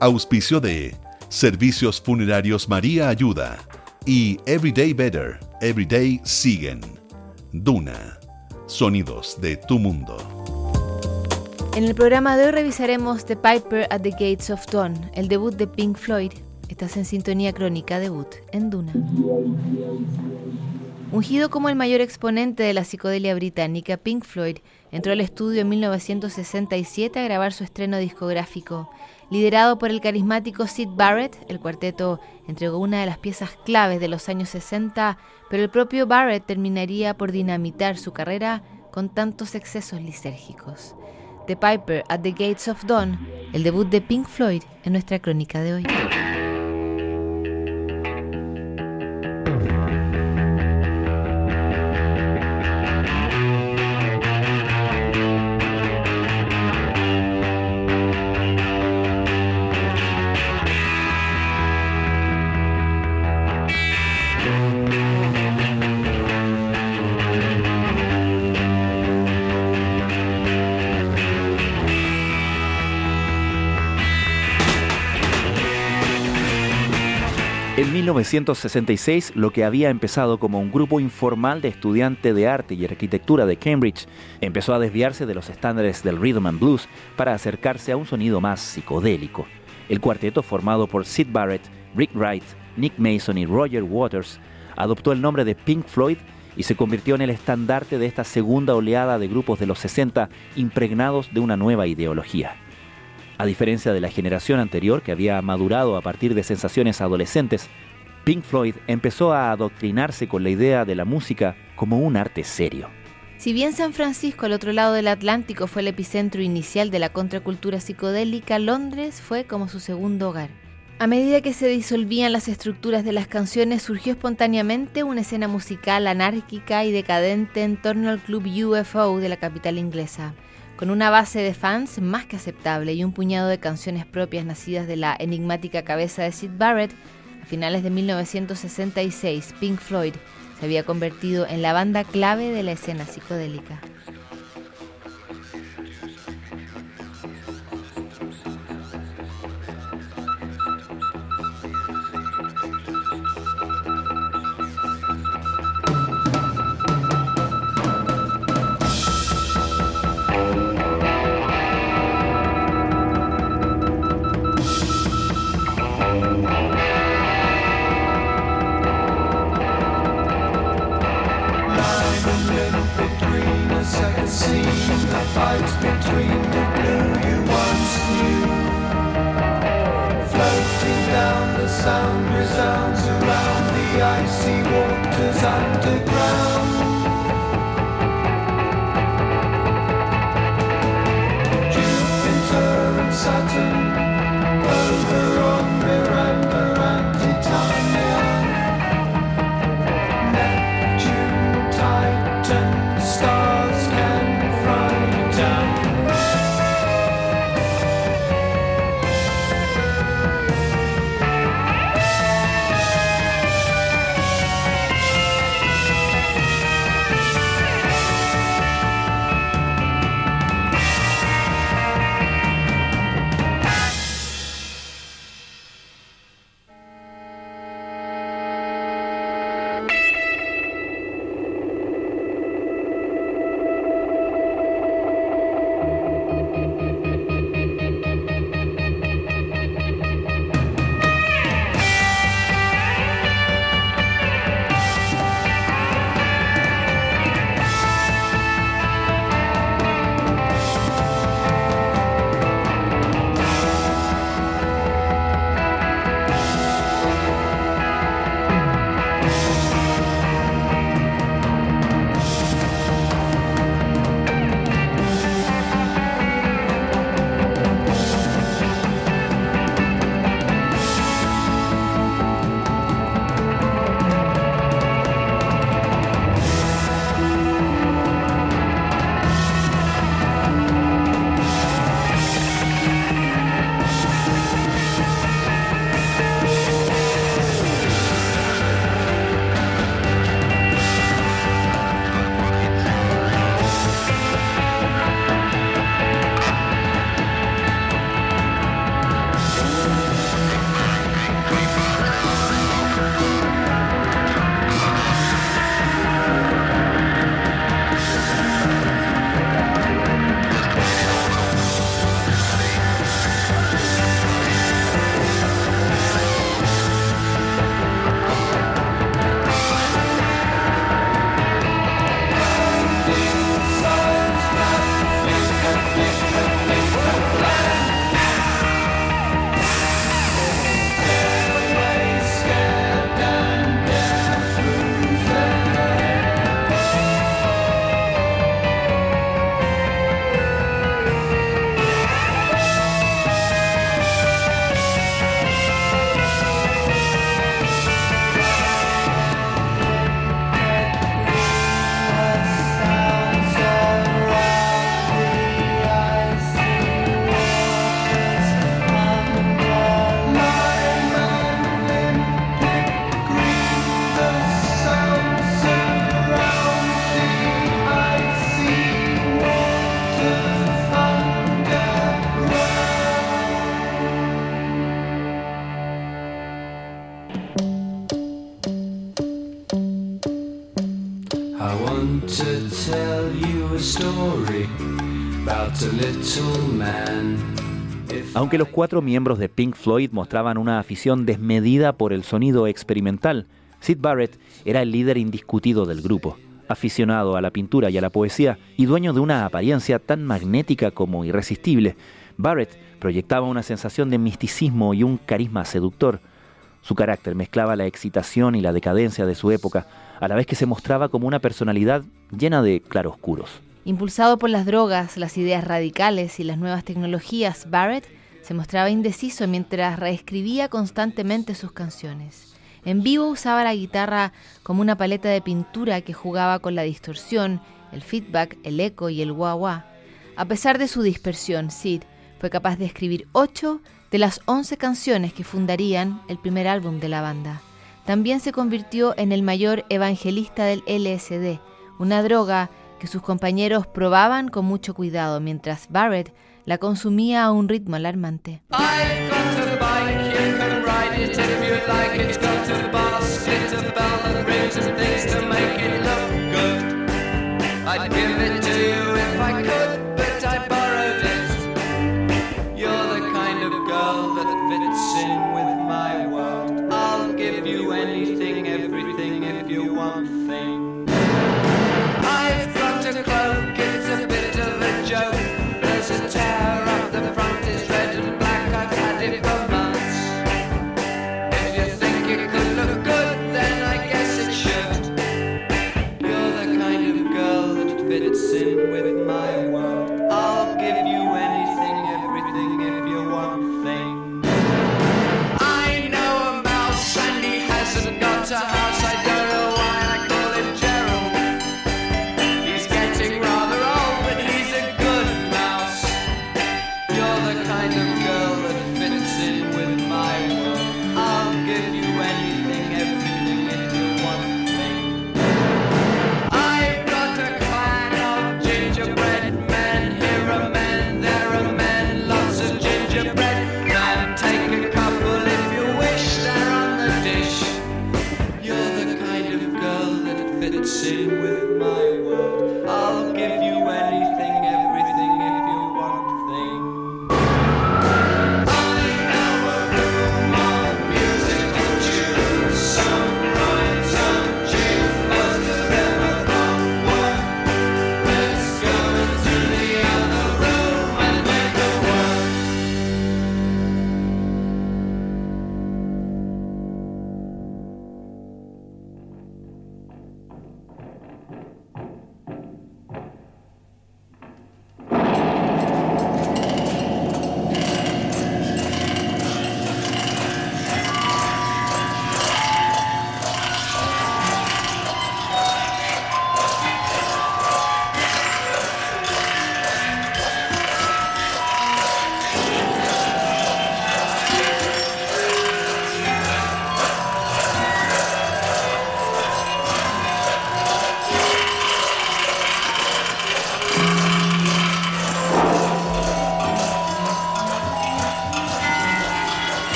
Auspicio de Servicios Funerarios María Ayuda y Everyday Better, Everyday Siguen. Duna. Sonidos de tu mundo. En el programa de hoy revisaremos The Piper at the Gates of Dawn, el debut de Pink Floyd. Estás en sintonía crónica debut en Duna. Ungido como el mayor exponente de la psicodelia británica, Pink Floyd entró al estudio en 1967 a grabar su estreno discográfico. Liderado por el carismático Sid Barrett, el cuarteto entregó una de las piezas claves de los años 60, pero el propio Barrett terminaría por dinamitar su carrera con tantos excesos lisérgicos. The Piper at the Gates of Dawn, el debut de Pink Floyd en nuestra crónica de hoy. 1966, lo que había empezado como un grupo informal de estudiantes de arte y arquitectura de Cambridge empezó a desviarse de los estándares del rhythm and blues para acercarse a un sonido más psicodélico. El cuarteto, formado por Sid Barrett, Rick Wright, Nick Mason y Roger Waters, adoptó el nombre de Pink Floyd y se convirtió en el estandarte de esta segunda oleada de grupos de los 60 impregnados de una nueva ideología. A diferencia de la generación anterior que había madurado a partir de sensaciones adolescentes, Pink Floyd empezó a adoctrinarse con la idea de la música como un arte serio. Si bien San Francisco, al otro lado del Atlántico, fue el epicentro inicial de la contracultura psicodélica, Londres fue como su segundo hogar. A medida que se disolvían las estructuras de las canciones, surgió espontáneamente una escena musical anárquica y decadente en torno al club UFO de la capital inglesa. Con una base de fans más que aceptable y un puñado de canciones propias nacidas de la enigmática cabeza de Sid Barrett, finales de 1966 Pink Floyd se había convertido en la banda clave de la escena psicodélica. Aunque los cuatro miembros de Pink Floyd mostraban una afición desmedida por el sonido experimental, Sid Barrett era el líder indiscutido del grupo, aficionado a la pintura y a la poesía y dueño de una apariencia tan magnética como irresistible. Barrett proyectaba una sensación de misticismo y un carisma seductor. Su carácter mezclaba la excitación y la decadencia de su época, a la vez que se mostraba como una personalidad llena de claroscuros. Impulsado por las drogas, las ideas radicales y las nuevas tecnologías, Barrett se mostraba indeciso mientras reescribía constantemente sus canciones. En vivo usaba la guitarra como una paleta de pintura que jugaba con la distorsión, el feedback, el eco y el wah-wah. A pesar de su dispersión, Sid fue capaz de escribir ocho de las once canciones que fundarían el primer álbum de la banda. También se convirtió en el mayor evangelista del LSD, una droga que sus compañeros probaban con mucho cuidado mientras Barrett la consumía a un ritmo alarmante.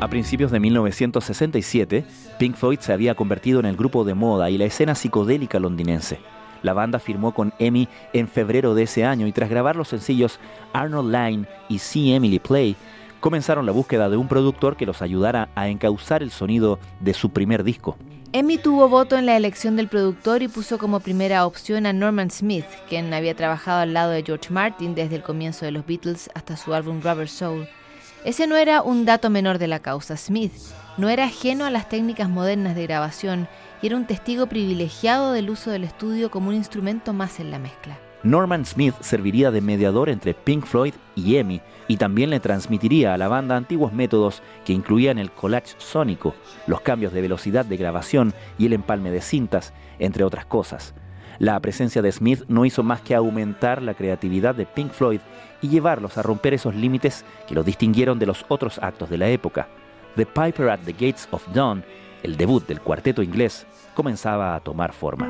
A principios de 1967, Pink Floyd se había convertido en el grupo de moda y la escena psicodélica londinense. La banda firmó con EMI en febrero de ese año y tras grabar los sencillos Arnold Line y See Emily Play, comenzaron la búsqueda de un productor que los ayudara a encauzar el sonido de su primer disco. Emmy tuvo voto en la elección del productor y puso como primera opción a Norman Smith, quien había trabajado al lado de George Martin desde el comienzo de los Beatles hasta su álbum Rubber Soul. Ese no era un dato menor de la causa. Smith no era ajeno a las técnicas modernas de grabación y era un testigo privilegiado del uso del estudio como un instrumento más en la mezcla. Norman Smith serviría de mediador entre Pink Floyd y Emmy y también le transmitiría a la banda antiguos métodos que incluían el collage sónico, los cambios de velocidad de grabación y el empalme de cintas, entre otras cosas. La presencia de Smith no hizo más que aumentar la creatividad de Pink Floyd y llevarlos a romper esos límites que los distinguieron de los otros actos de la época. The Piper at the Gates of Dawn, el debut del cuarteto inglés, comenzaba a tomar forma.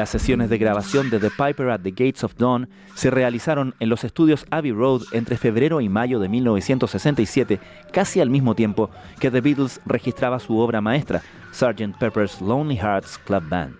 Las sesiones de grabación de The Piper at the Gates of Dawn se realizaron en los estudios Abbey Road entre febrero y mayo de 1967, casi al mismo tiempo que The Beatles registraba su obra maestra, Sgt. Pepper's Lonely Hearts Club Band.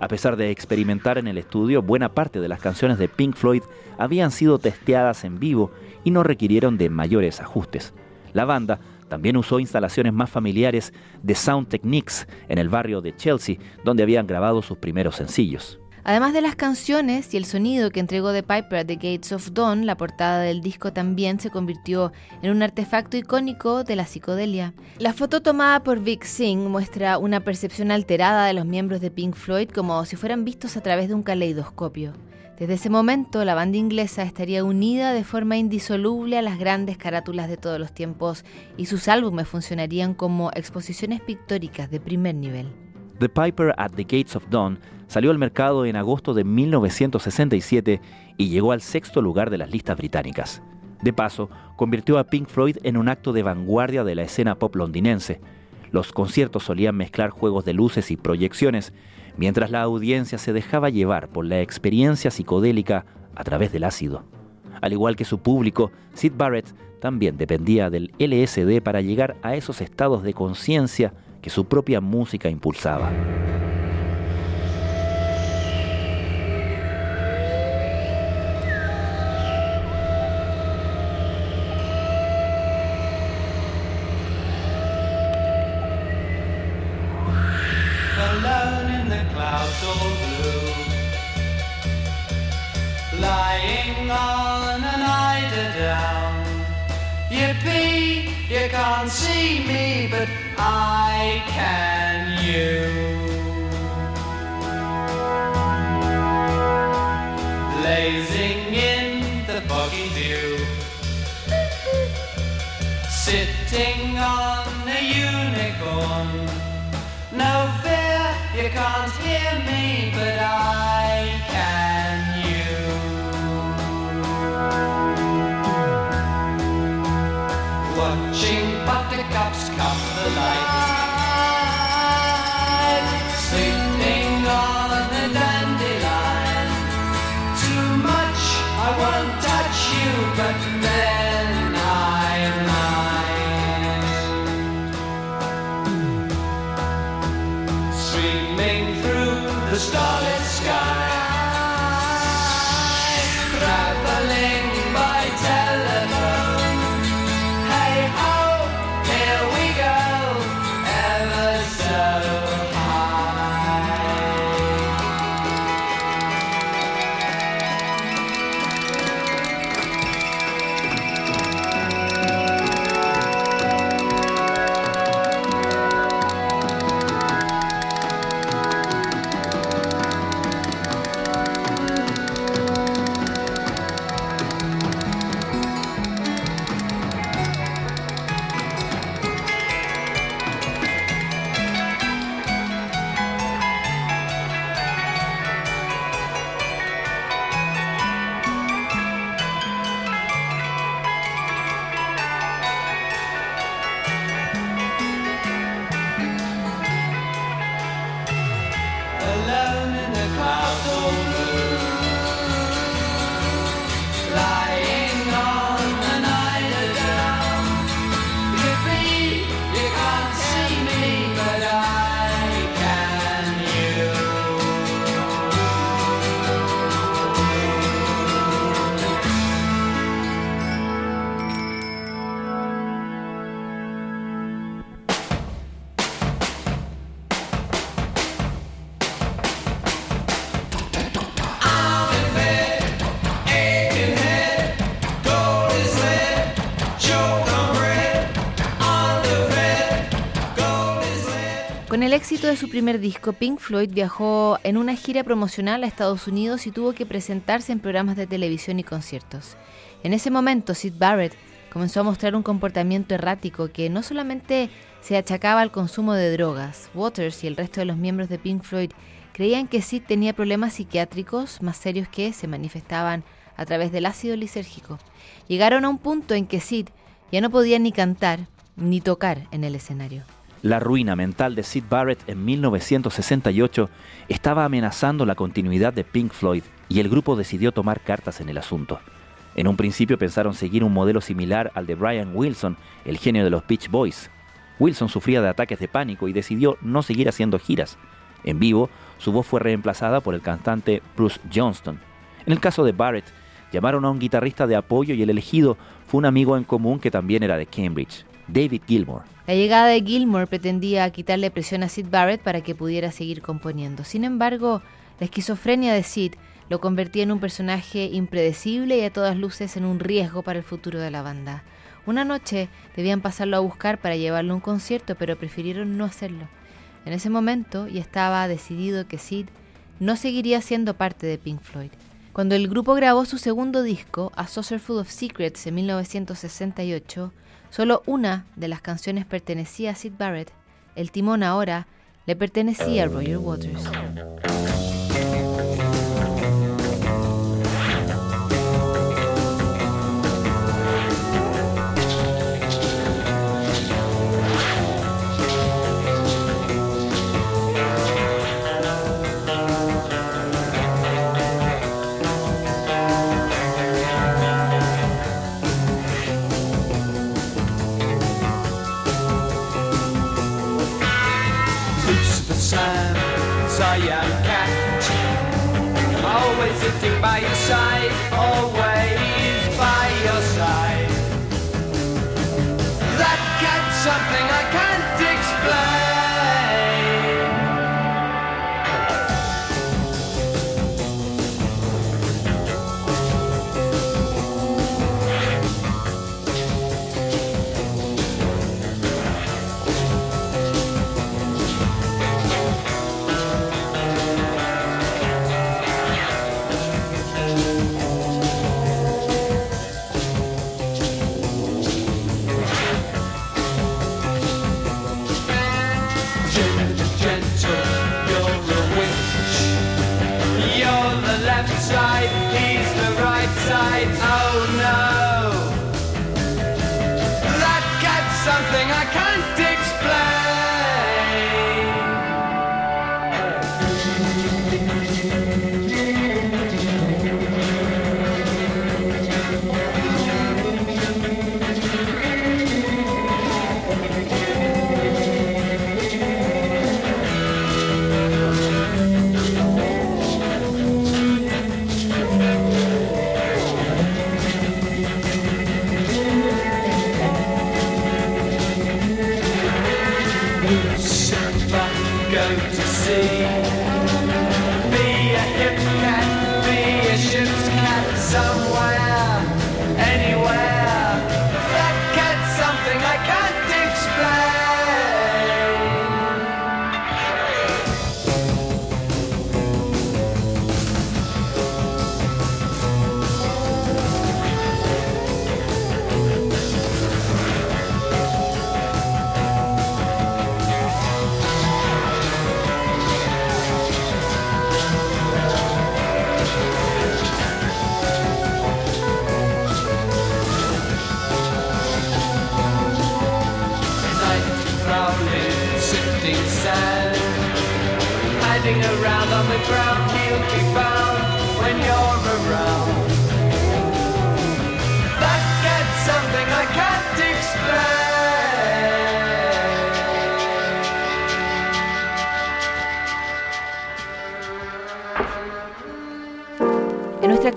A pesar de experimentar en el estudio, buena parte de las canciones de Pink Floyd habían sido testeadas en vivo y no requirieron de mayores ajustes. La banda también usó instalaciones más familiares de Sound Techniques en el barrio de Chelsea, donde habían grabado sus primeros sencillos. Además de las canciones y el sonido que entregó The Piper at the Gates of Dawn, la portada del disco también se convirtió en un artefacto icónico de la psicodelia. La foto tomada por Vic Singh muestra una percepción alterada de los miembros de Pink Floyd como si fueran vistos a través de un caleidoscopio. Desde ese momento, la banda inglesa estaría unida de forma indisoluble a las grandes carátulas de todos los tiempos y sus álbumes funcionarían como exposiciones pictóricas de primer nivel. The Piper at the Gates of Dawn Salió al mercado en agosto de 1967 y llegó al sexto lugar de las listas británicas. De paso, convirtió a Pink Floyd en un acto de vanguardia de la escena pop londinense. Los conciertos solían mezclar juegos de luces y proyecciones, mientras la audiencia se dejaba llevar por la experiencia psicodélica a través del ácido. Al igual que su público, Sid Barrett también dependía del LSD para llegar a esos estados de conciencia que su propia música impulsaba. You can't see me, but I can you. Blazing in the foggy view, sitting on a unicorn. No fear, you can't hear me, but I éxito de su primer disco, Pink Floyd viajó en una gira promocional a Estados Unidos y tuvo que presentarse en programas de televisión y conciertos. En ese momento, Sid Barrett comenzó a mostrar un comportamiento errático que no solamente se achacaba al consumo de drogas. Waters y el resto de los miembros de Pink Floyd creían que Sid tenía problemas psiquiátricos más serios que se manifestaban a través del ácido lisérgico. Llegaron a un punto en que Sid ya no podía ni cantar ni tocar en el escenario. La ruina mental de Sid Barrett en 1968 estaba amenazando la continuidad de Pink Floyd y el grupo decidió tomar cartas en el asunto. En un principio pensaron seguir un modelo similar al de Brian Wilson, el genio de los Beach Boys. Wilson sufría de ataques de pánico y decidió no seguir haciendo giras. En vivo, su voz fue reemplazada por el cantante Bruce Johnston. En el caso de Barrett, llamaron a un guitarrista de apoyo y el elegido fue un amigo en común que también era de Cambridge, David Gilmour. La llegada de Gilmore pretendía quitarle presión a Sid Barrett para que pudiera seguir componiendo. Sin embargo, la esquizofrenia de Sid lo convertía en un personaje impredecible y a todas luces en un riesgo para el futuro de la banda. Una noche debían pasarlo a buscar para llevarlo a un concierto, pero prefirieron no hacerlo. En ese momento ya estaba decidido que Sid no seguiría siendo parte de Pink Floyd. Cuando el grupo grabó su segundo disco, A Saucer Full of Secrets, en 1968, solo una de las canciones pertenecía a Sid Barrett. El timón ahora le pertenecía a Roger Waters. I am cat. Always sitting by your side, always by your side. That cat's something I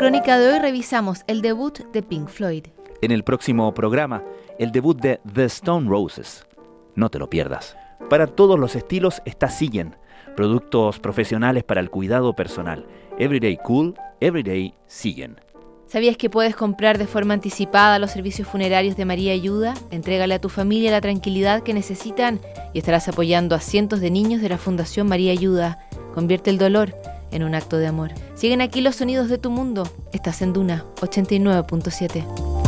crónica de hoy revisamos el debut de Pink Floyd. En el próximo programa, el debut de The Stone Roses. No te lo pierdas. Para todos los estilos está Siguen, productos profesionales para el cuidado personal. Everyday Cool, Everyday Siguen. ¿Sabías que puedes comprar de forma anticipada los servicios funerarios de María Ayuda? Entrégale a tu familia la tranquilidad que necesitan y estarás apoyando a cientos de niños de la Fundación María Ayuda. Convierte el dolor en un acto de amor. Siguen aquí los sonidos de tu mundo. Estás en Duna 89.7.